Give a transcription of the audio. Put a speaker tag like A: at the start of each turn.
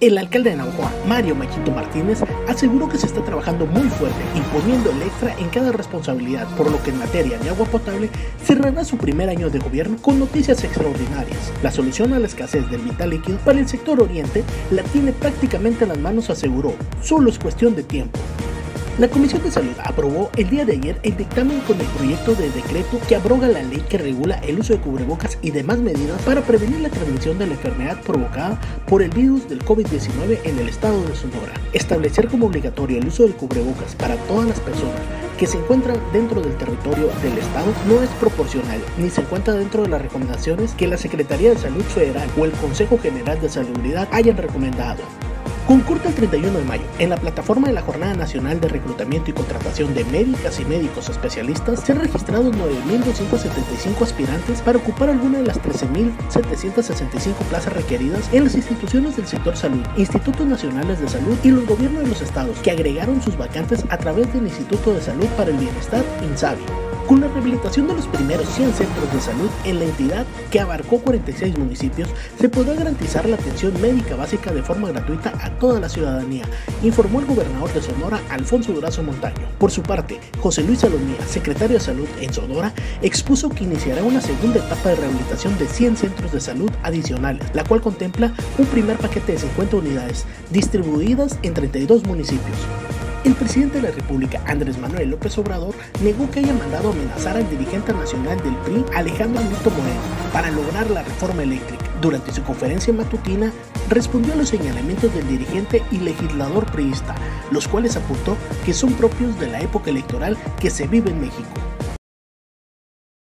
A: El alcalde de Naujoa, Mario Maquito Martínez, aseguró que se está trabajando muy fuerte y poniendo el extra en cada responsabilidad, por lo que en materia de agua potable cerrará su primer año de gobierno con noticias extraordinarias. La solución a la escasez del vital líquido para el sector oriente la tiene prácticamente en las manos, aseguró. Solo es cuestión de tiempo. La Comisión de Salud aprobó el día de ayer el dictamen con el proyecto de decreto que abroga la ley que regula el uso de cubrebocas y demás medidas para prevenir la transmisión de la enfermedad provocada por el virus del COVID-19 en el estado de Sonora. Establecer como obligatorio el uso del cubrebocas para todas las personas que se encuentran dentro del territorio del Estado no es proporcional ni se encuentra dentro de las recomendaciones que la Secretaría de Salud Federal o el Consejo General de Salubridad hayan recomendado. Concurta el 31 de mayo en la plataforma de la Jornada Nacional de Reclutamiento y Contratación de Médicas y Médicos Especialistas. Se han registrado 9.275 aspirantes para ocupar alguna de las 13.765 plazas requeridas en las instituciones del sector salud, Institutos Nacionales de Salud y los gobiernos de los estados, que agregaron sus vacantes a través del Instituto de Salud para el Bienestar, INSABI. Rehabilitación de los primeros 100 centros de salud en la entidad que abarcó 46 municipios, se podrá garantizar la atención médica básica de forma gratuita a toda la ciudadanía, informó el gobernador de Sonora, Alfonso Durazo Montaño. Por su parte, José Luis Salomía, secretario de Salud en Sonora, expuso que iniciará una segunda etapa de rehabilitación de 100 centros de salud adicionales, la cual contempla un primer paquete de 50 unidades distribuidas en 32 municipios. El presidente de la República, Andrés Manuel López Obrador, negó que haya mandado amenazar al dirigente nacional del PRI, Alejandro Augusto Moreno, para lograr la reforma eléctrica. Durante su conferencia matutina, respondió a los señalamientos del dirigente y legislador priista, los cuales apuntó que son propios de la época electoral que se vive en México.